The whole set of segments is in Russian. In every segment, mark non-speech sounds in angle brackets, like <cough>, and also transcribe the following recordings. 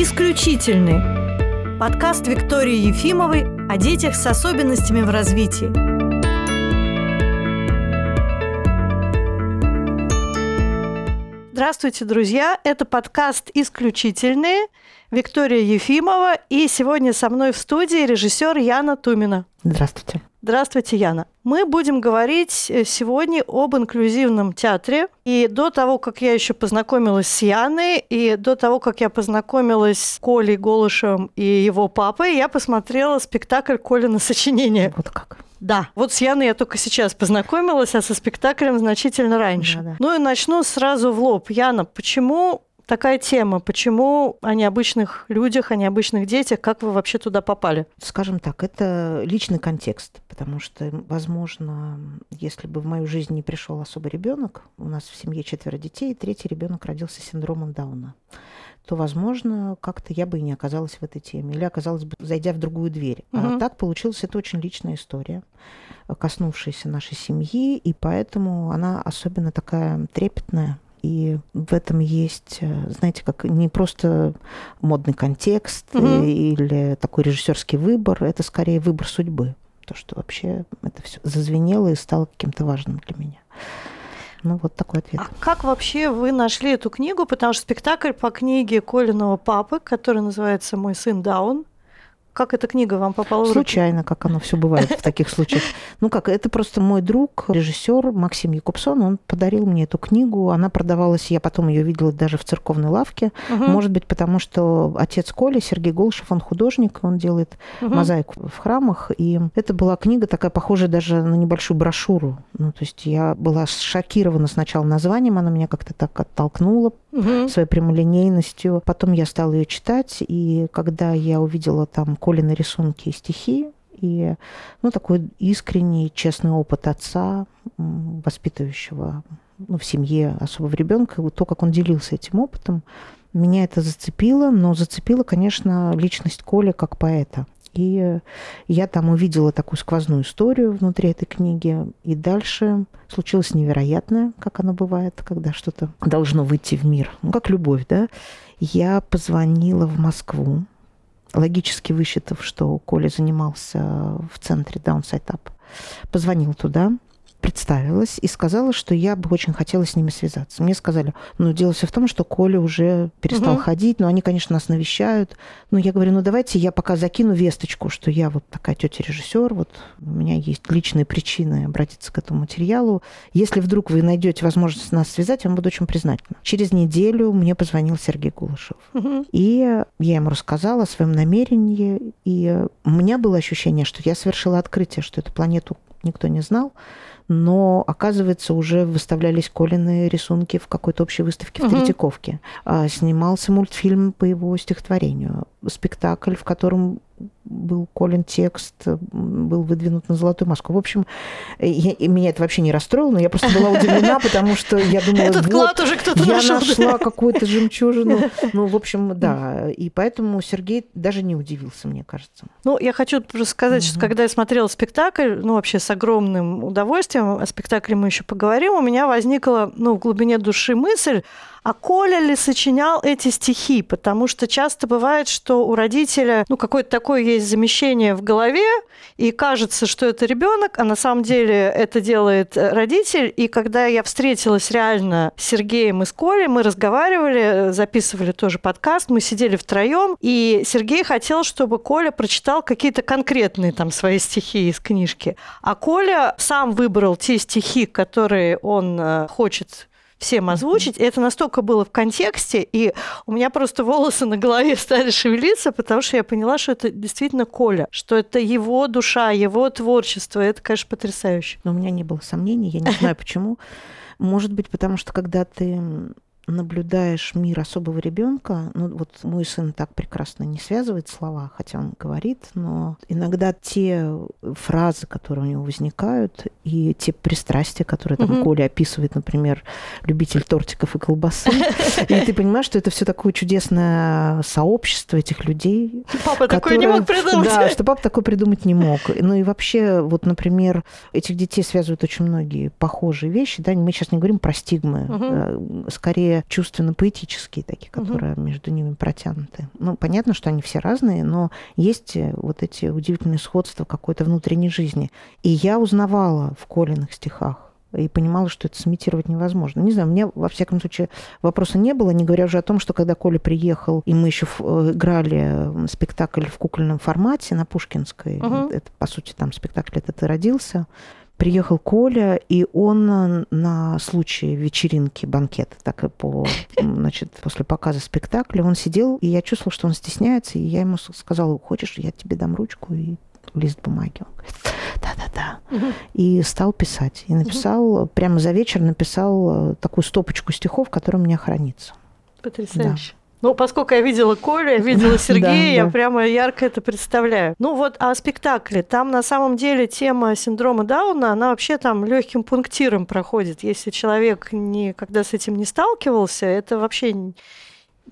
«Исключительный» – подкаст Виктории Ефимовой о детях с особенностями в развитии. Здравствуйте, друзья! Это подкаст «Исключительные». Виктория Ефимова. И сегодня со мной в студии режиссер Яна Тумина. Здравствуйте. Здравствуйте, Яна. Мы будем говорить э, сегодня об инклюзивном театре. И до того, как я еще познакомилась с Яной, и до того, как я познакомилась с Колей Голышем и его папой, я посмотрела спектакль Колина сочинение. Вот как. Да, вот с Яной я только сейчас познакомилась, а со спектаклем значительно раньше. Да, да. Ну и начну сразу в лоб. Яна, почему такая тема. Почему о необычных людях, о необычных детях? Как вы вообще туда попали? Скажем так, это личный контекст, потому что, возможно, если бы в мою жизнь не пришел особый ребенок, у нас в семье четверо детей, и третий ребенок родился с синдромом Дауна то, возможно, как-то я бы и не оказалась в этой теме. Или оказалась бы, зайдя в другую дверь. Угу. А так получилось, это очень личная история, коснувшаяся нашей семьи, и поэтому она особенно такая трепетная, и в этом есть, э, знаете, как не просто модный контекст угу. или такой режиссерский выбор, это скорее выбор судьбы. То, что вообще это все зазвенело и стало каким-то важным для меня. Ну, вот такой ответ. А как вообще вы нашли эту книгу? Потому что спектакль по книге Колиного папы, который называется «Мой сын Даун», как эта книга вам попала в руки? Случайно, как оно все бывает в таких случаях. Ну как, это просто мой друг, режиссер Максим Якубсон, он подарил мне эту книгу. Она продавалась, я потом ее видела даже в церковной лавке. Угу. Может быть, потому что отец Коли, Сергей Голышев, он художник, он делает угу. мозаику в храмах. И это была книга такая, похожая даже на небольшую брошюру. Ну, то есть я была шокирована сначала названием, она меня как-то так оттолкнула угу. своей прямолинейностью. Потом я стала ее читать, и когда я увидела там Колины рисунки и стихи, и ну, такой искренний, честный опыт отца, воспитывающего ну, в семье особого ребенка, то, как он делился этим опытом, меня это зацепило, но зацепила, конечно, личность Коли как поэта. И я там увидела такую сквозную историю внутри этой книги. И дальше случилось невероятное, как оно бывает, когда что-то должно выйти в мир. Ну, как любовь, да? Я позвонила в Москву, логически высчитав, что Коля занимался в центре Downside Up. Позвонил туда, представилась и сказала, что я бы очень хотела с ними связаться. Мне сказали, ну, дело все в том, что Коля уже перестал угу. ходить, но они, конечно, нас навещают. Ну, я говорю, ну, давайте я пока закину весточку, что я вот такая тетя режиссер, вот у меня есть личные причины обратиться к этому материалу. Если вдруг вы найдете возможность нас связать, я вам буду очень признательна. Через неделю мне позвонил Сергей Гулышев. Угу. И я ему рассказала о своем намерении, и у меня было ощущение, что я совершила открытие, что эту планету никто не знал но, оказывается, уже выставлялись Колины рисунки в какой-то общей выставке угу. в Третьяковке. А, снимался мультфильм по его стихотворению, спектакль, в котором был Колин текст, был выдвинут на золотую маску. В общем, я, меня это вообще не расстроило, но я просто была удивлена, <laughs> потому что я думала, Этот вот, клад уже кто-то я нашел. нашла какую-то жемчужину. <laughs> Ну, в общем, да. И поэтому Сергей даже не удивился, мне кажется. Ну, я хочу просто сказать, что когда я смотрела спектакль, ну, вообще с огромным удовольствием, о спектакле мы еще поговорим, у меня возникла, ну, в глубине души мысль, а Коля ли сочинял эти стихи? Потому что часто бывает, что у родителя ну, какое-то такое есть замещение в голове, и кажется, что это ребенок, а на самом деле это делает родитель. И когда я встретилась реально с Сергеем и с Колей, мы разговаривали, записывали тоже подкаст, мы сидели втроем, и Сергей хотел, чтобы Коля прочитал какие-то конкретные там свои стихи из книжки. А Коля сам выбрал те стихи, которые он э, хочет всем озвучить. И это настолько было в контексте, и у меня просто волосы на голове <laughs> стали шевелиться, потому что я поняла, что это действительно Коля, что это его душа, его творчество. Это, конечно, потрясающе. Но у меня не было сомнений, я не знаю <laughs> почему. Может быть, потому что когда ты наблюдаешь мир особого ребенка, ну вот мой сын так прекрасно не связывает слова, хотя он говорит, но иногда те фразы, которые у него возникают, и те пристрастия, которые там угу. Коля описывает, например, любитель тортиков и колбасы, <laughs> и ты понимаешь, что это все такое чудесное сообщество этих людей. Папа такой не мог придумать. Да, что папа такой придумать не мог. Ну и вообще, вот, например, этих детей связывают очень многие похожие вещи, да, мы сейчас не говорим про стигмы, угу. скорее чувственно-поэтические такие, которые угу. между ними протянуты. Ну, понятно, что они все разные, но есть э, вот эти удивительные сходства какой-то внутренней жизни. И я узнавала в Колиных стихах и понимала, что это сымитировать невозможно. Не знаю, у меня, во всяком случае, вопроса не было, не говоря уже о том, что когда Коля приехал, и мы еще э, играли спектакль в кукольном формате на Пушкинской, угу. это, по сути, там спектакль этот и родился, приехал Коля, и он на случай вечеринки, банкет, так и по, значит, после показа спектакля, он сидел, и я чувствовала, что он стесняется, и я ему сказала, хочешь, я тебе дам ручку и лист бумаги. Он говорит, да-да-да. Угу. И стал писать. И написал, угу. прямо за вечер написал э, такую стопочку стихов, которая у меня хранится. Потрясающе. Да. Ну, поскольку я видела Колю, я видела <laughs> Сергея, я прямо ярко это представляю. Ну вот, а спектакли, там на самом деле тема синдрома Дауна, она вообще там легким пунктиром проходит. Если человек никогда с этим не сталкивался, это вообще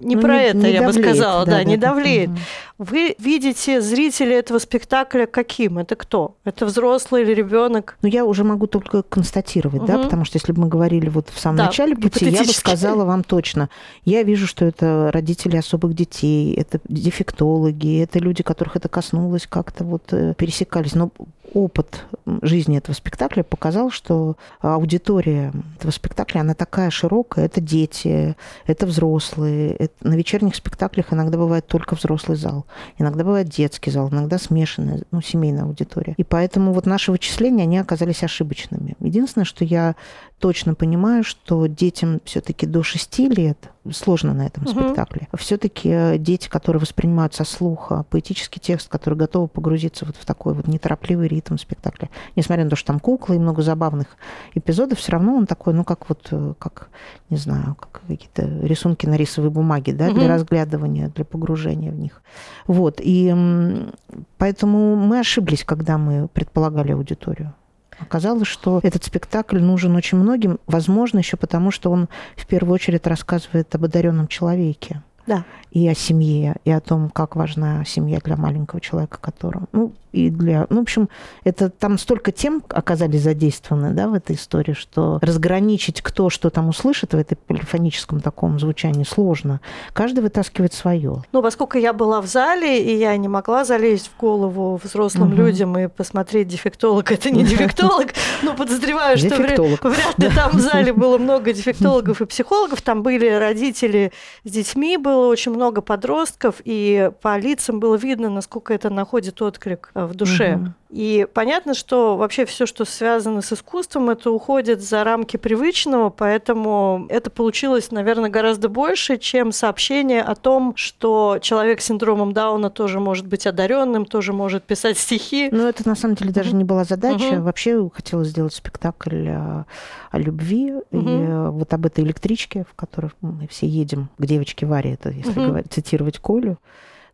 не ну, про не, это, не я давлеет, бы сказала, да, да, да не давлеет. Угу. Вы видите зрителя этого спектакля каким? Это кто? Это взрослый или ребенок? Ну, я уже могу только констатировать, угу. да, потому что если бы мы говорили вот в самом да, начале пути, я бы сказала вам точно. Я вижу, что это родители особых детей, это дефектологи, это люди, которых это коснулось, как-то вот э, пересекались. Но опыт жизни этого спектакля показал, что аудитория этого спектакля, она такая широкая. Это дети, это взрослые. Это, на вечерних спектаклях иногда бывает только взрослый зал. Иногда бывает детский зал, иногда смешанная, ну, семейная аудитория. И поэтому вот наши вычисления, они оказались ошибочными. Единственное, что я точно понимаю, что детям все-таки до 6 лет сложно на этом угу. спектакле. Все-таки э, дети, которые воспринимают со слуха поэтический текст, которые готовы погрузиться вот в такой вот неторопливый ритм спектакля, несмотря на то, что там куклы и много забавных эпизодов, все равно он такой, ну как вот, э, как, не знаю, как какие-то рисунки на рисовой бумаге, да, угу. для разглядывания, для погружения в них. Вот, и поэтому мы ошиблись, когда мы предполагали аудиторию. Оказалось, что этот спектакль нужен очень многим, возможно, еще потому, что он в первую очередь рассказывает об одаренном человеке. Да. И о семье, и о том, как важна семья для маленького человека, которого... Ну, и для... Ну, в общем, это там столько тем оказались задействованы, да, в этой истории, что разграничить, кто что там услышит в этой полифоническом таком звучании сложно. Каждый вытаскивает свое. Ну, поскольку я была в зале, и я не могла залезть в голову взрослым угу. людям и посмотреть дефектолог, это не <laughs> дефектолог, но подозреваю, что вряд ли там в зале <laughs> было много дефектологов и психологов, там были родители с детьми, было очень много подростков, и по лицам было видно, насколько это находит отклик в душе. Угу. И понятно, что вообще все, что связано с искусством, это уходит за рамки привычного, поэтому это получилось, наверное, гораздо больше, чем сообщение о том, что человек с синдромом Дауна тоже может быть одаренным, тоже может писать стихи. Но это на самом деле даже не была задача. Угу. Вообще хотелось сделать спектакль о, о любви угу. и вот об этой электричке, в которой мы все едем к девочке Варе, это если угу. говорить, цитировать Колю.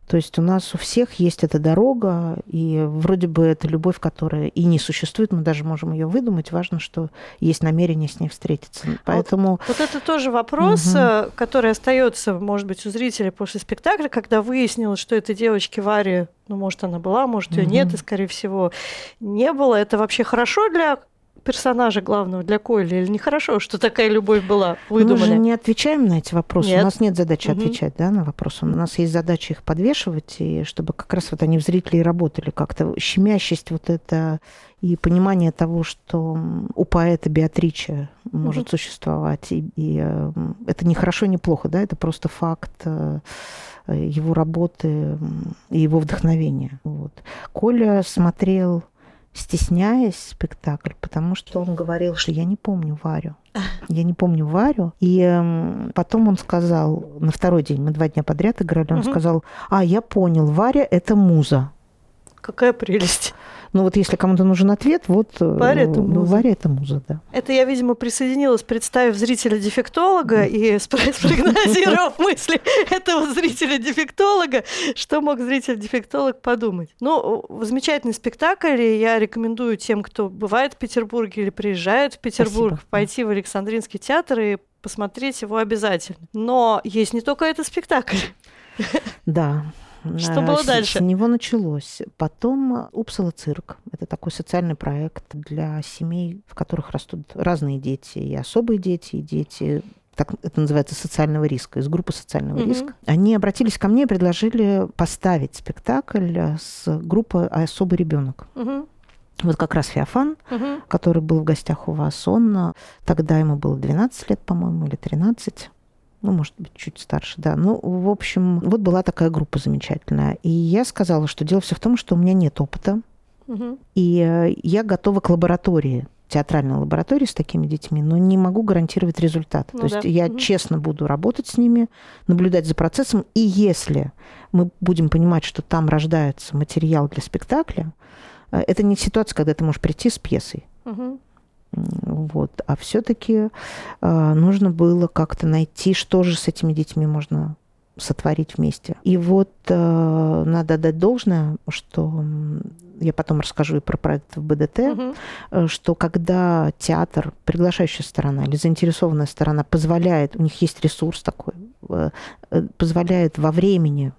То есть у нас у всех есть эта дорога, и вроде бы это любовь, которая и не существует, мы даже можем ее выдумать. Важно, что есть намерение с ней встретиться. Поэтому вот, вот это тоже вопрос, угу. который остается, может быть, у зрителей после спектакля, когда выяснилось, что этой девочки Варе, ну, может, она была, может, ее угу. нет, и, скорее всего, не было. Это вообще хорошо для персонажа главного для Койли или нехорошо, что такая любовь была выдуманная? Мы же не отвечаем на эти вопросы. Нет. У нас нет задачи угу. отвечать да, на вопросы. У нас есть задача их подвешивать, и чтобы как раз вот они в зрителей работали как-то. Щемящесть вот это и понимание того, что у поэта Беатрича может угу. существовать. И, и э, это не хорошо, не плохо, да, это просто факт э, его работы и его вдохновения. Вот. Коля смотрел стесняясь спектакль, потому что он говорил, что я не помню Варю. Я не помню Варю. И э, потом он сказал, на второй день, мы два дня подряд играли, он угу. сказал, а, я понял, Варя – это муза. Какая прелесть. Ну вот если кому-то нужен ответ, вот э, Варя муза. Ну, это муза, да. Это я, видимо, присоединилась, представив зрителя-дефектолога и <laughs> спрогнозировав мысли этого зрителя-дефектолога, что мог зритель-дефектолог подумать. Ну, замечательный спектакль, и я рекомендую тем, кто бывает в Петербурге или приезжает в Петербург, Спасибо. пойти в Александринский театр и посмотреть его обязательно. Но есть не только этот спектакль. Да, что было с, дальше? С него началось. Потом Упсала цирк. Это такой социальный проект для семей, в которых растут разные дети. И особые дети, и дети так это называется, социального риска, из группы социального mm-hmm. риска. Они обратились ко мне и предложили поставить спектакль с группы «Особый ребенок». Mm-hmm. Вот как раз Феофан, угу. который был в гостях у вас, он тогда ему было 12 лет, по-моему, или 13 ну, может быть, чуть старше, да. Ну, в общем, вот была такая группа замечательная. И я сказала, что дело все в том, что у меня нет опыта, угу. и э, я готова к лаборатории театральной лаборатории с такими детьми, но не могу гарантировать результат. Ну, То да. есть я угу. честно буду работать с ними, наблюдать за процессом, и если мы будем понимать, что там рождается материал для спектакля, э, это не ситуация, когда ты можешь прийти с пьесой. Угу. Вот. А все-таки э, нужно было как-то найти, что же с этими детьми можно сотворить вместе. И вот э, надо дать должное, что я потом расскажу и про проект в БДТ, угу. что когда театр, приглашающая сторона или заинтересованная сторона позволяет, у них есть ресурс такой, э, позволяет во времени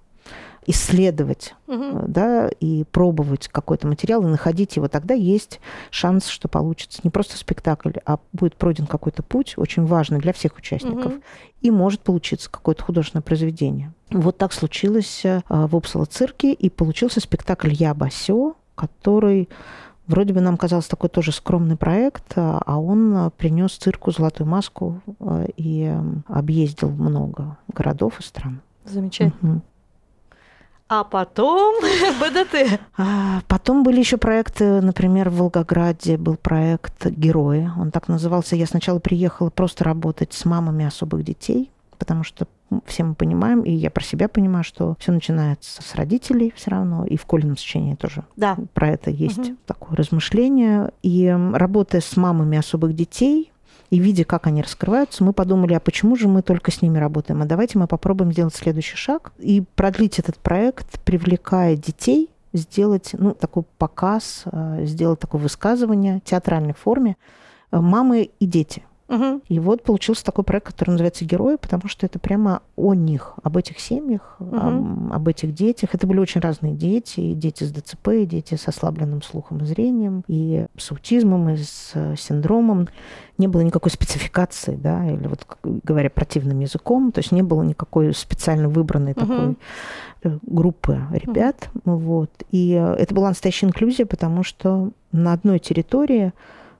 исследовать, угу. да, и пробовать какой-то материал и находить его, тогда есть шанс, что получится не просто спектакль, а будет пройден какой-то путь, очень важный для всех участников, угу. и может получиться какое-то художественное произведение. Вот так случилось э, в Упсала цирке, и получился спектакль «Я Басё», который Вроде бы нам казался такой тоже скромный проект, а он принес цирку золотую маску и объездил много городов и стран. Замечательно. Угу. А потом <laughs> БДТ. А, потом были еще проекты, например, в Волгограде был проект «Герои». Он так назывался. Я сначала приехала просто работать с мамами особых детей, потому что все мы понимаем, и я про себя понимаю, что все начинается с родителей все равно, и в Колином сочинении тоже да. про это есть угу. такое размышление. И работая с мамами особых детей, и видя, как они раскрываются, мы подумали, а почему же мы только с ними работаем? А давайте мы попробуем сделать следующий шаг и продлить этот проект, привлекая детей, сделать ну, такой показ, э, сделать такое высказывание в театральной форме э, «Мамы и дети». Угу. И вот получился такой проект, который называется «Герои», потому что это прямо о них, об этих семьях, угу. об, об этих детях. Это были очень разные дети, и дети с ДЦП, и дети с ослабленным слухом и зрением, и с аутизмом, и с э, синдромом. Не было никакой спецификации, да, или вот говоря противным языком, то есть не было никакой специально выбранной угу. такой э, группы ребят. Угу. Вот. И э, это была настоящая инклюзия, потому что на одной территории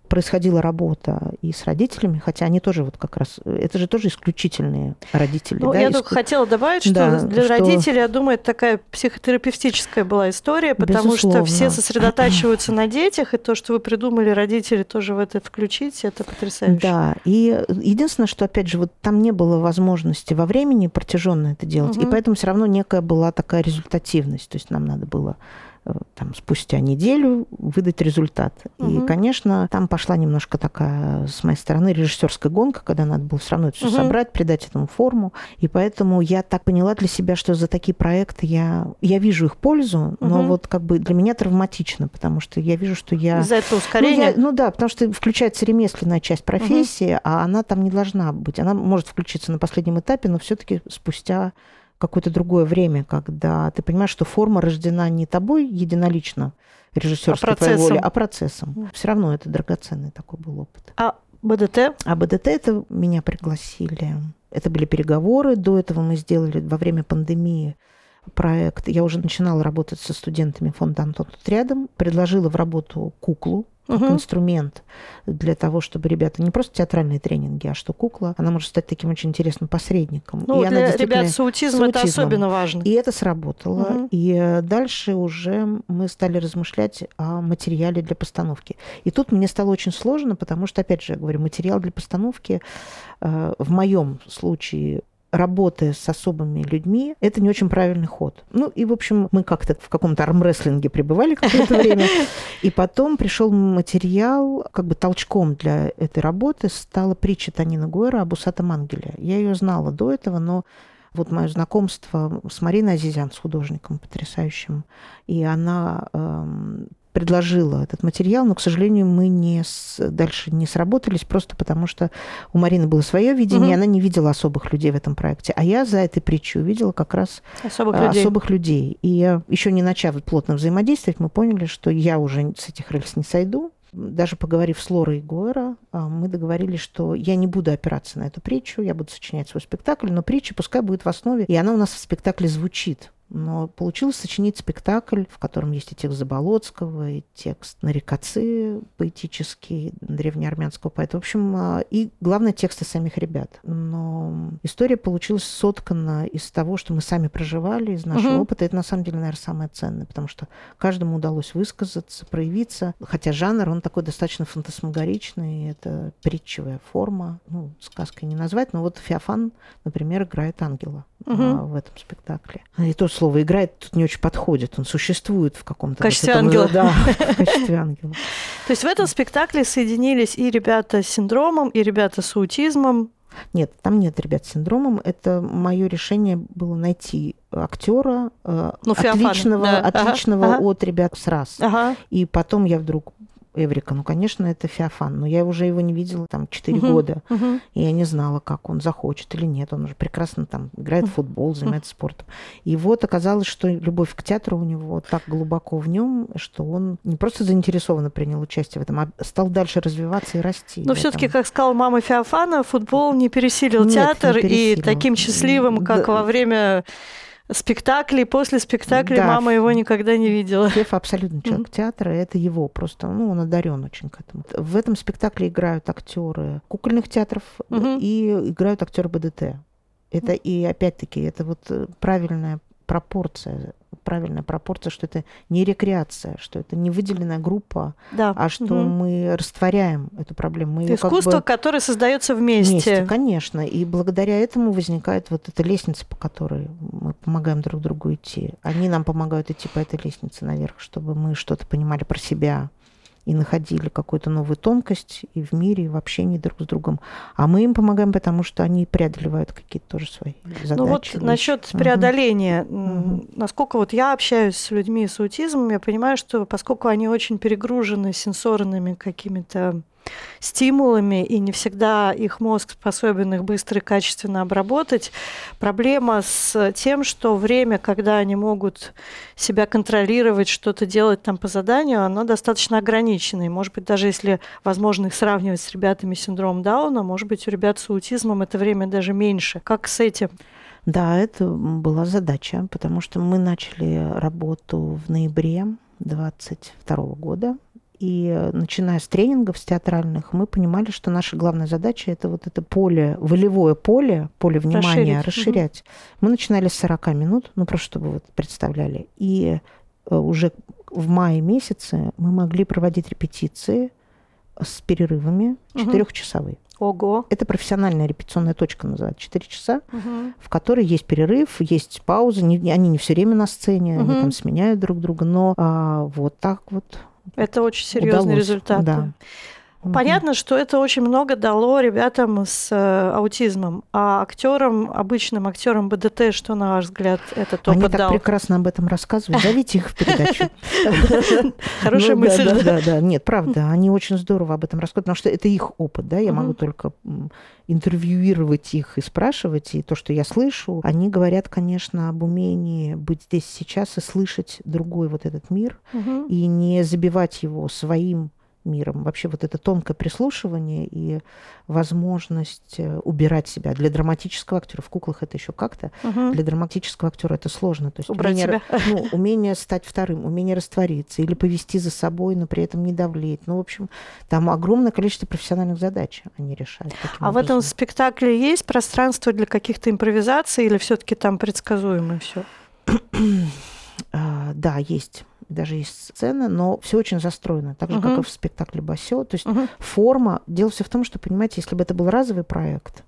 происходила работа и с родителями, хотя они тоже вот как раз, это же тоже исключительные родители. Ну, да, я только хотела добавить, что да, для что... родителей, я думаю, это такая психотерапевтическая была история, потому Безусловно. что все сосредотачиваются <clears throat> на детях, и то, что вы придумали, родители тоже в это включить, это потрясающе. Да, и единственное, что, опять же, вот там не было возможности во времени протяженно это делать, угу. и поэтому все равно некая была такая результативность, то есть нам надо было там, спустя неделю выдать результат. Угу. И, конечно, там пошла немножко такая, с моей стороны, режиссерская гонка, когда надо было все равно это все угу. собрать, придать этому форму. И поэтому я так поняла для себя, что за такие проекты я, я вижу их пользу, но угу. вот как бы для меня травматично, потому что я вижу, что я... Из-за этого ускорения? Ну, я, ну да, потому что включается ремесленная часть профессии, угу. а она там не должна быть. Она может включиться на последнем этапе, но все-таки спустя какое-то другое время, когда ты понимаешь, что форма рождена не тобой единолично, режиссерской а твоей воли, а процессом. Все равно это драгоценный такой был опыт. А БДТ? А БДТ это меня пригласили. Это были переговоры. До этого мы сделали во время пандемии проект. Я уже начинала работать со студентами фонда Антон тут рядом. Предложила в работу куклу как угу. инструмент для того, чтобы ребята не просто театральные тренинги, а что кукла, она может стать таким очень интересным посредником. Ну, и для она ребят с аутизмом, с аутизмом это особенно важно. И это сработало. Угу. И э, дальше уже мы стали размышлять о материале для постановки. И тут мне стало очень сложно, потому что, опять же, я говорю, материал для постановки э, в моем случае работая с особыми людьми, это не очень правильный ход. Ну и, в общем, мы как-то в каком-то армрестлинге пребывали какое-то время, и потом пришел материал, как бы толчком для этой работы стала притча Танина Гуэра об усатом ангеле. Я ее знала до этого, но вот мое знакомство с Мариной Азизян, с художником потрясающим, и она эм, предложила этот материал, но, к сожалению, мы не с... дальше не сработались, просто потому что у Марины было свое видение, угу. и она не видела особых людей в этом проекте. А я за этой притчей увидела как раз особых людей. Особых людей. И еще не начав плотно взаимодействовать, мы поняли, что я уже с этих рельс не сойду, Даже поговорив с Лорой Гойра, а, мы договорились, что я не буду опираться на эту притчу, я буду сочинять свой спектакль, но притча пускай будет в основе, и она у нас в спектакле звучит. Но получилось сочинить спектакль, в котором есть и текст Заболоцкого, и текст Нарикацы поэтический, древнеармянского поэта. В общем, а, и главное, тексты самих ребят. Но история получилась соткана из того, что мы сами проживали, из нашего угу. опыта. Это, на самом деле, наверное, самое ценное, потому что каждому удалось высказаться, проявиться. Хотя жанр, он такой достаточно фантасмагоричный, это притчевая форма. Ну, сказкой не назвать, но вот Феофан, например, играет ангела угу. в этом спектакле. И то слово «играет» тут не очень подходит. Он существует в каком-то... В качестве вот ангела. Да, <laughs> в качестве ангела. То есть в этом спектакле соединились и ребята с синдромом, и ребята с аутизмом. Нет, там нет ребят с синдромом. Это мое решение было найти актера э, ну, отличного, да. отличного ага, от ребят с раз. Ага. И потом я вдруг Эврика. Ну, конечно, это Феофан, но я уже его не видела там 4 угу, года, угу. и я не знала, как он захочет или нет. Он уже прекрасно там играет в футбол, занимается спортом. И вот оказалось, что любовь к театру у него так глубоко в нем, что он не просто заинтересованно принял участие в этом, а стал дальше развиваться и расти. Но все-таки, как сказала мама Феофана, футбол не пересилил нет, театр, не пересилил. и таким счастливым, как да. во время спектаклей, после спектаклей да, мама его никогда не видела. Лев абсолютно человек mm-hmm. театра, это его просто, ну, он одарен очень к этому. В этом спектакле играют актеры кукольных театров mm-hmm. и играют актеры БДТ. Это и опять-таки это вот э, правильная пропорция правильная пропорция, что это не рекреация, что это не выделенная группа, да. а что угу. мы растворяем эту проблему. Мы искусство, как бы... которое создается вместе. Вместе, конечно. И благодаря этому возникает вот эта лестница, по которой мы помогаем друг другу идти. Они нам помогают идти по этой лестнице наверх, чтобы мы что-то понимали про себя, и находили какую-то новую тонкость и в мире, и в общении друг с другом. А мы им помогаем, потому что они преодолевают какие-то тоже свои задачи. Ну вот насчет преодоления. Угу. Насколько вот я общаюсь с людьми с аутизмом, я понимаю, что поскольку они очень перегружены сенсорными какими-то стимулами, и не всегда их мозг способен их быстро и качественно обработать. Проблема с тем, что время, когда они могут себя контролировать, что-то делать там по заданию, оно достаточно ограничено. И, может быть, даже если возможно их сравнивать с ребятами с синдромом Дауна, может быть, у ребят с аутизмом это время даже меньше. Как с этим? Да, это была задача, потому что мы начали работу в ноябре 2022 года. И э, начиная с тренингов, с театральных, мы понимали, что наша главная задача это вот это поле, волевое поле, поле внимания расширить. расширять. Угу. Мы начинали с 40 минут, ну просто чтобы вы представляли. И э, уже в мае месяце мы могли проводить репетиции с перерывами четырехчасовые. Ого. Это профессиональная репетиционная точка называется. Четыре часа, угу. в которой есть перерыв, есть пауза. Не, они не все время на сцене, угу. они там сменяют друг друга. Но а, вот так вот это очень серьезный Удалось, результат. Да. Понятно, что это очень много дало ребятам с э, аутизмом, а актерам, обычным актерам БДТ, что на ваш взгляд этот опыт Они так дал? прекрасно об этом рассказывают. Зовите их в передачу. <laughs> Хорошая ну мысль. Да, да, нет, правда, они очень здорово об этом рассказывают, потому что это их опыт, да, я могу только интервьюировать их и спрашивать, и то, что я слышу, они говорят, конечно, об умении быть здесь сейчас и слышать другой вот этот мир, и не забивать его своим миром. Вообще вот это тонкое прислушивание и возможность э, убирать себя. Для драматического актера, в куклах это еще как-то, угу. для драматического актера это сложно. То есть Убрать умение, себя. Ну, умение стать вторым, умение раствориться или повести за собой, но при этом не давлеть. Ну, в общем, там огромное количество профессиональных задач они решают. А образом. в этом спектакле есть пространство для каких-то импровизаций или все-таки там предсказуемо все? <clears throat> А, да, есть даже есть сцена, но все очень застроено, так же, uh-huh. как и в спектакле Басё. То есть uh-huh. форма. Дело все в том, что, понимаете, если бы это был разовый проект,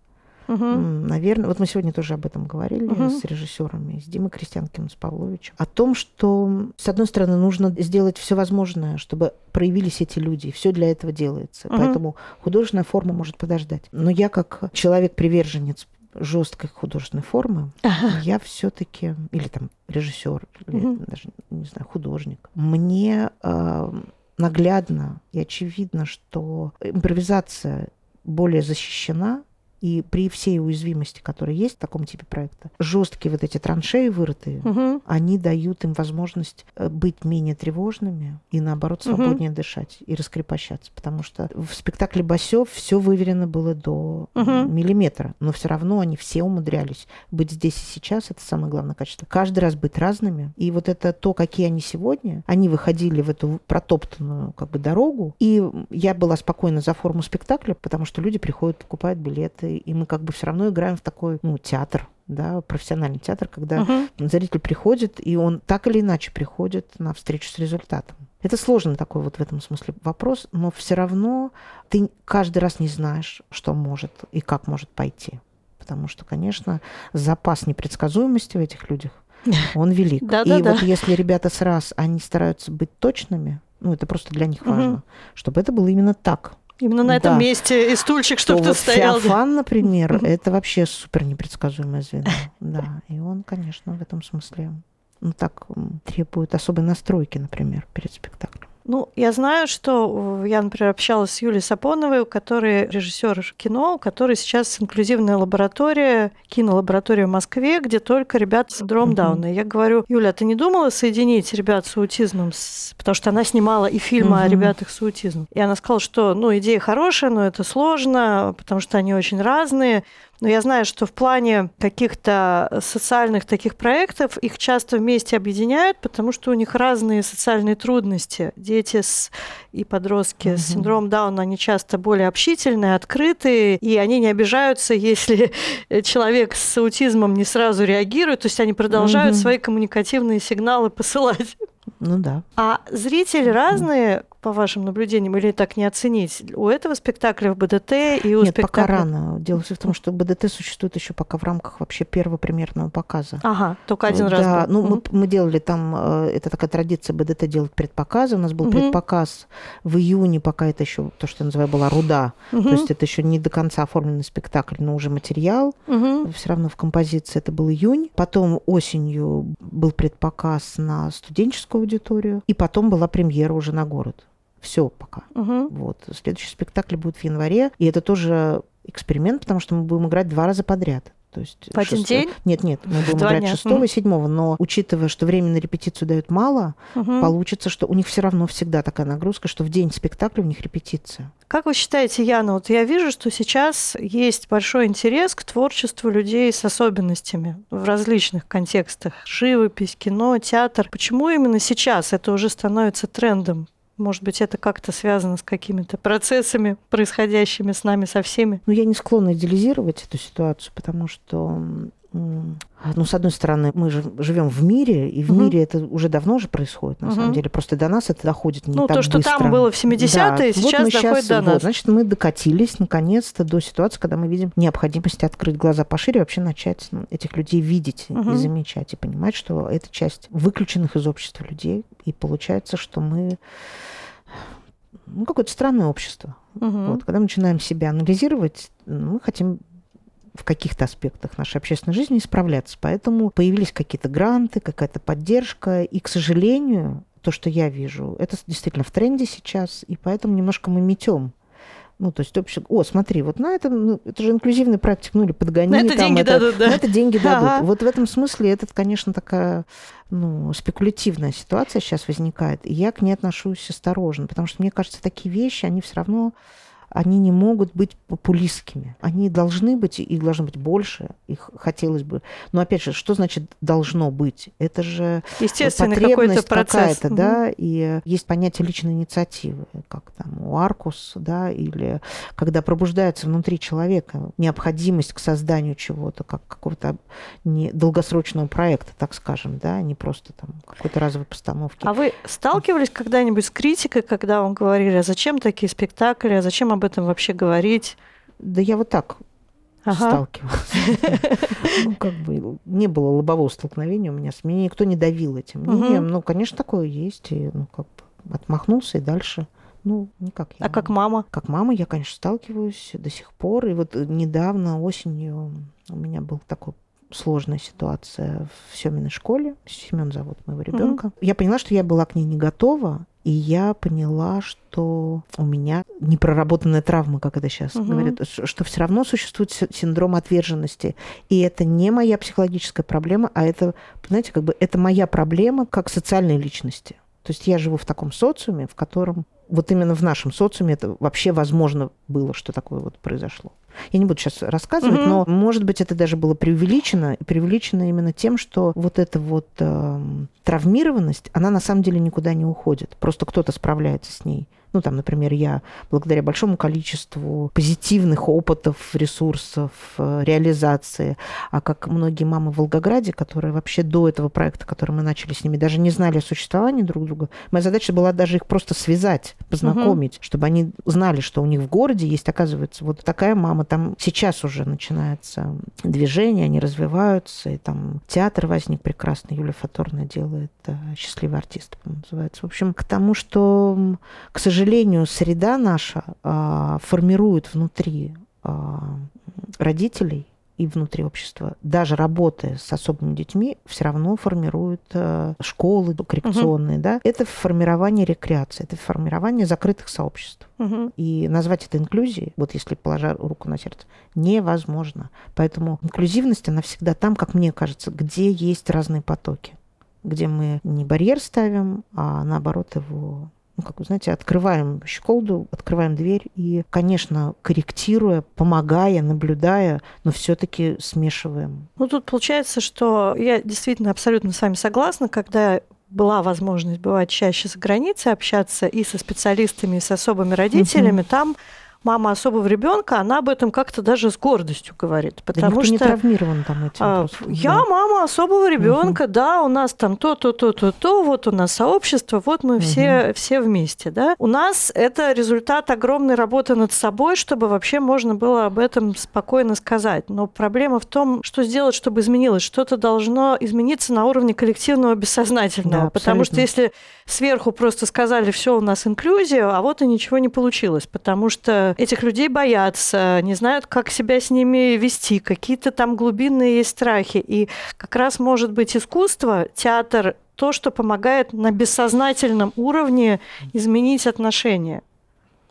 uh-huh. наверное, вот мы сегодня тоже об этом говорили uh-huh. с режиссерами, с Димой Крестьянкиным, с Павловичем, о том, что, с одной стороны, нужно сделать все возможное, чтобы проявились эти люди, все для этого делается. Uh-huh. Поэтому художественная форма может подождать. Но я, как человек-приверженец жесткой художественной формы, ага. я все-таки, или там режиссер, или угу. даже, не знаю, художник, мне э, наглядно и очевидно, что импровизация более защищена, И при всей уязвимости, которая есть в таком типе проекта, жесткие вот эти траншеи вырытые, угу. они дают им возможность э, быть менее тревожными и, наоборот, свободнее угу. дышать и раскрепощаться. Потому что в спектакле Басев все выверено было до угу. миллиметра, но все равно они все умудрялись быть здесь и сейчас. Это самое главное качество. Каждый раз быть разными. И вот это то, какие они сегодня, они выходили в эту протоптанную как бы дорогу. И я была спокойна за форму спектакля, потому что люди приходят, покупают билеты, и мы как бы все равно играем в такой ну, театр, да, профессиональный театр, когда uh-huh. зритель приходит, и он так или иначе приходит на встречу с результатом. Это сложный такой вот в этом смысле вопрос, но все равно ты каждый раз не знаешь, что может и как может пойти. Потому что, конечно, запас непредсказуемости в этих людях, <laughs> он велик. И вот если ребята с раз, они стараются быть точными, ну, это просто для них важно, чтобы это было именно так. Именно на этом да. месте и стульчик, чтобы ты вот стоял. Феофан, например, это вообще супер непредсказуемое звено. Да, и он, конечно, в этом смысле ну, так требует особой настройки, например, перед спектаклем. Ну, я знаю, что я, например, общалась с Юлией Сапоновой, у которой режиссер кино, у которой сейчас инклюзивная лаборатория, кинолаборатория в Москве, где только ребят с синдром Дауна. Я говорю, Юля, а ты не думала соединить ребят с аутизмом? С... Потому что она снимала и фильмы о ребятах с аутизмом. И она сказала, что, ну, идея хорошая, но это сложно, потому что они очень разные. Но я знаю, что в плане каких-то социальных таких проектов их часто вместе объединяют, потому что у них разные социальные трудности. Дети с, и подростки угу. с синдромом Дауна, они часто более общительные, открытые, и они не обижаются, <laughs> если человек с аутизмом не сразу реагирует, то есть они продолжают угу. свои коммуникативные сигналы посылать. Ну да. А зрители разные, по вашим наблюдениям, или так не оценить? У этого спектакля в БДТ и у Нет, спектакля... пока рано. Дело в том, что БДТ существует еще пока в рамках вообще первого премьерного показа. Ага, только один да, раз Да, ну угу. мы, мы делали там, э, это такая традиция БДТ делать предпоказы. У нас был угу. предпоказ в июне, пока это еще то, что я называю, была руда. Угу. То есть это еще не до конца оформленный спектакль, но уже материал. Угу. Все равно в композиции это был июнь. Потом осенью был предпоказ на студенческую аудиторию. И потом была премьера уже на город. Все пока. Угу. Вот. Следующий спектакль будет в январе. И это тоже эксперимент, потому что мы будем играть два раза подряд. То есть в один день? Нет, нет, мы будем Два играть дня. 6 и 7, но учитывая, что времени на репетицию дают мало, угу. получится, что у них все равно всегда такая нагрузка, что в день спектакля у них репетиция. Как вы считаете, Яна, вот я вижу, что сейчас есть большой интерес к творчеству людей с особенностями в различных контекстах. Живопись, кино, театр. Почему именно сейчас это уже становится трендом? Может быть, это как-то связано с какими-то процессами, происходящими с нами со всеми? Ну, я не склонна идеализировать эту ситуацию, потому что ну, с одной стороны, мы же живем в мире, и в угу. мире это уже давно уже происходит, на угу. самом деле. Просто до нас это доходит не ну, так быстро. Ну, то, что там было в 70-е, да. сейчас вот доходит сейчас, до нас. Вот, значит, мы докатились, наконец-то, до ситуации, когда мы видим необходимость открыть глаза пошире, вообще начать ну, этих людей видеть угу. и замечать, и понимать, что это часть выключенных из общества людей. И получается, что мы ну, какое-то странное общество. Угу. Вот, когда мы начинаем себя анализировать, мы хотим в каких-то аспектах нашей общественной жизни исправляться. Поэтому появились какие-то гранты, какая-то поддержка. И, к сожалению, то, что я вижу, это действительно в тренде сейчас, и поэтому немножко мы метем ну, то есть общество, о, смотри, вот на этом, ну, это же инклюзивный практик, ну, или подгони. На это там, деньги это, дадут, да? На это деньги дадут. Ага. Вот в этом смысле это, конечно, такая, ну, спекулятивная ситуация сейчас возникает. И я к ней отношусь осторожно, потому что мне кажется, такие вещи, они все равно они не могут быть популистскими. Они должны быть, и должно быть больше, их хотелось бы. Но опять же, что значит должно быть? Это же потребность какая-то, угу. да, и есть понятие личной инициативы, как там у Аркус, да, или когда пробуждается внутри человека необходимость к созданию чего-то, как какого-то не долгосрочного проекта, так скажем, да, не просто там какой-то разовой постановки. А вы сталкивались когда-нибудь с критикой, когда вам говорили, а зачем такие спектакли, а зачем об этом вообще говорить? Да я вот так ага. сталкивалась. <laughs> Ну, как бы не было лобового столкновения у меня с меня никто не давил этим мнением. Ну, конечно, такое есть. И, ну, как бы отмахнулся и дальше. Ну, никак. Я, а как мама? Как мама я, конечно, сталкиваюсь до сих пор. И вот недавно осенью у меня был такой сложная ситуация в Семиной школе. Семен зовут моего ребенка. Угу. Я поняла, что я была к ней не готова, И я поняла, что у меня непроработанная травма, как это сейчас угу. говорят, что все равно существует синдром отверженности. И это не моя психологическая проблема, а это, знаете, как бы это моя проблема как социальной личности. То есть я живу в таком социуме, в котором вот именно в нашем социуме это вообще возможно было, что такое вот произошло. Я не буду сейчас рассказывать, mm-hmm. но, может быть, это даже было преувеличено, и преувеличено именно тем, что вот эта вот э, травмированность, она на самом деле никуда не уходит. Просто кто-то справляется с ней. Ну, там, например, я благодаря большому количеству позитивных опытов, ресурсов, э, реализации, а как многие мамы в Волгограде, которые вообще до этого проекта, который мы начали с ними, даже не знали о существовании друг друга, моя задача была даже их просто связать, познакомить, угу. чтобы они знали, что у них в городе есть, оказывается, вот такая мама. Там сейчас уже начинается движение, они развиваются, и там театр возник прекрасный, Юлия Фаторна делает э, «Счастливый артист», называется. В общем, к тому, что, к сожалению, сожалению, среда наша а, формирует внутри а, родителей и внутри общества, даже работая с особыми детьми, все равно формируют э, школы коррекционные, угу. да. Это формирование рекреации, это формирование закрытых сообществ. Угу. И назвать это инклюзией, вот если положа руку на сердце, невозможно. Поэтому инклюзивность, она всегда там, как мне кажется, где есть разные потоки где мы не барьер ставим, а наоборот его ну, как вы знаете, открываем щеколду, открываем дверь и, конечно, корректируя, помогая, наблюдая, но все-таки смешиваем. Ну, тут получается, что я действительно абсолютно с вами согласна, когда была возможность бывать чаще за границей, общаться и со специалистами, и с особыми родителями, угу. там мама особого ребенка, она об этом как-то даже с гордостью говорит, потому да что не травмирован там этим. А, я мама особого ребенка, угу. да, у нас там то, то, то, то, то, вот у нас сообщество, вот мы угу. все все вместе, да. У нас это результат огромной работы над собой, чтобы вообще можно было об этом спокойно сказать. Но проблема в том, что сделать, чтобы изменилось, что-то должно измениться на уровне коллективного бессознательного, да, потому что если сверху просто сказали, все у нас инклюзия, а вот и ничего не получилось, потому что этих людей боятся, не знают, как себя с ними вести, какие-то там глубинные есть страхи. И как раз может быть искусство, театр, то, что помогает на бессознательном уровне изменить отношения.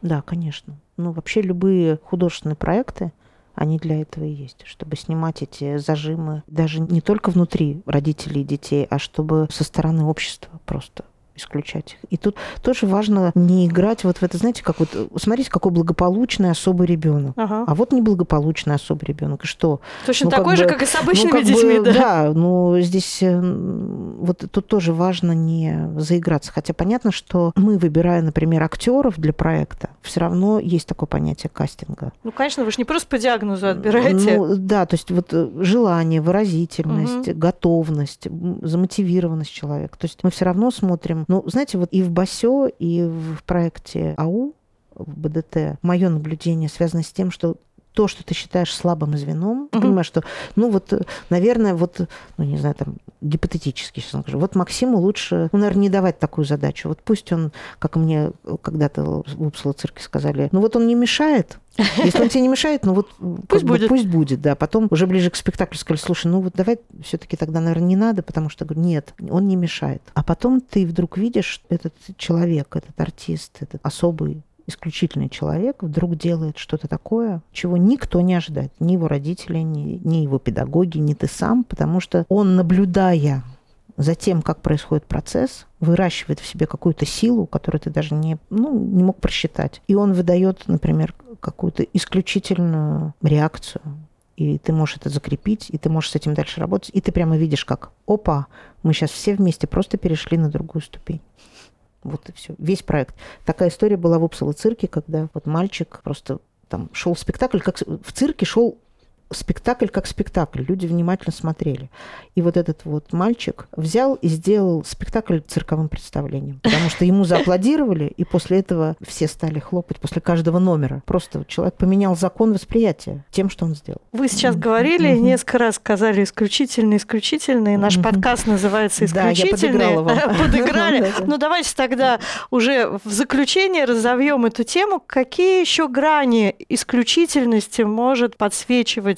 Да, конечно. Ну, вообще любые художественные проекты, они для этого и есть, чтобы снимать эти зажимы даже не только внутри родителей и детей, а чтобы со стороны общества просто исключать их. И тут тоже важно не играть вот в это, знаете, как вот, смотрите, какой благополучный особый ребенок. Ага. А вот неблагополучный особый ребенок. И что? Точно ну, такой как же, бы, как и с обычными ну, детьми, бы, да. Да, но здесь э, вот тут тоже важно не заиграться. Хотя понятно, что мы, выбирая, например, актеров для проекта, все равно есть такое понятие кастинга. Ну, конечно, вы же не просто по диагнозу отбираете. Ну, да, то есть вот э, желание, выразительность, угу. готовность, замотивированность человека. То есть мы все равно смотрим ну, знаете, вот и в БАСЕ, и в проекте АУ, в БДТ, мое наблюдение связано с тем, что то, что ты считаешь слабым звеном, ты понимаешь, что, ну вот, наверное, вот, ну не знаю, там, гипотетически сейчас скажу, вот Максиму лучше, ну, наверное, не давать такую задачу. Вот пусть он, как мне когда-то в Упсала цирке сказали, ну вот он не мешает, если он тебе не мешает, ну вот пусть будет. Бы, пусть будет, да. Потом уже ближе к спектаклю сказали, слушай, ну вот давай все-таки тогда, наверное, не надо, потому что говорю, нет, он не мешает. А потом ты вдруг видишь этот человек, этот артист, этот особый исключительный человек вдруг делает что-то такое, чего никто не ожидает. Ни его родители, ни, ни его педагоги, ни ты сам, потому что он, наблюдая за тем, как происходит процесс, выращивает в себе какую-то силу, которую ты даже не, ну, не мог просчитать. И он выдает, например, какую-то исключительную реакцию, и ты можешь это закрепить, и ты можешь с этим дальше работать, и ты прямо видишь, как, опа, мы сейчас все вместе просто перешли на другую ступень. Вот и все. Весь проект. Такая история была в Упсало цирке, когда вот мальчик просто там шел спектакль, как в цирке шел спектакль как спектакль, люди внимательно смотрели. И вот этот вот мальчик взял и сделал спектакль цирковым представлением, потому что ему зааплодировали, и после этого все стали хлопать после каждого номера. Просто человек поменял закон восприятия тем, что он сделал. Вы сейчас говорили, mm-hmm. несколько раз сказали исключительно, исключительно, и наш mm-hmm. подкаст называется «Исключительный». Да, я подыграла вам. <laughs> Подыграли. <laughs> Ну, давайте тогда уже в заключение разовьем эту тему. Какие еще грани исключительности может подсвечивать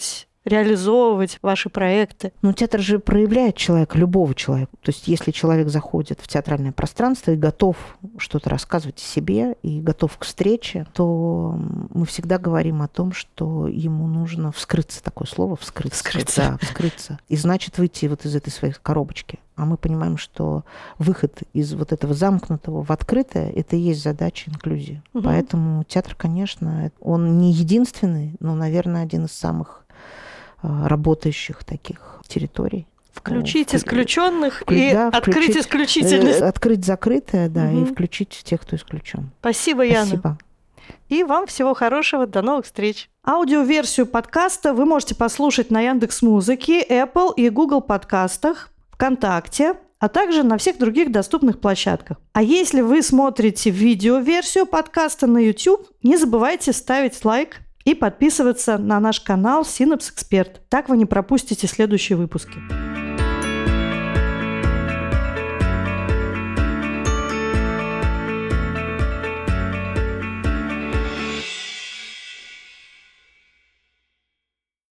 реализовывать ваши проекты. Ну, театр же проявляет человека, любого человека. То есть если человек заходит в театральное пространство и готов что-то рассказывать о себе, и готов к встрече, то мы всегда говорим о том, что ему нужно вскрыться, такое слово, вскрыться. Вскрыться. Да, вскрыться. И значит выйти вот из этой своей коробочки. А мы понимаем, что выход из вот этого замкнутого в открытое – это и есть задача инклюзии. Мгм. Поэтому театр, конечно, он не единственный, но, наверное, один из самых работающих таких территорий. Включить вклю- исключенных и да, открыть включить, исключительность. Э, Открыть закрытое, да, и Мгм. включить тех, кто исключен. Спасибо, Яна. Спасибо. И вам всего хорошего. До новых встреч. Аудиоверсию подкаста вы можете послушать на Яндекс Музыке, Apple и Google подкастах, ВКонтакте, а также на всех других доступных площадках. А если вы смотрите видеоверсию подкаста на YouTube, не забывайте ставить лайк и подписываться на наш канал Synapse Expert. Так вы не пропустите следующие выпуски.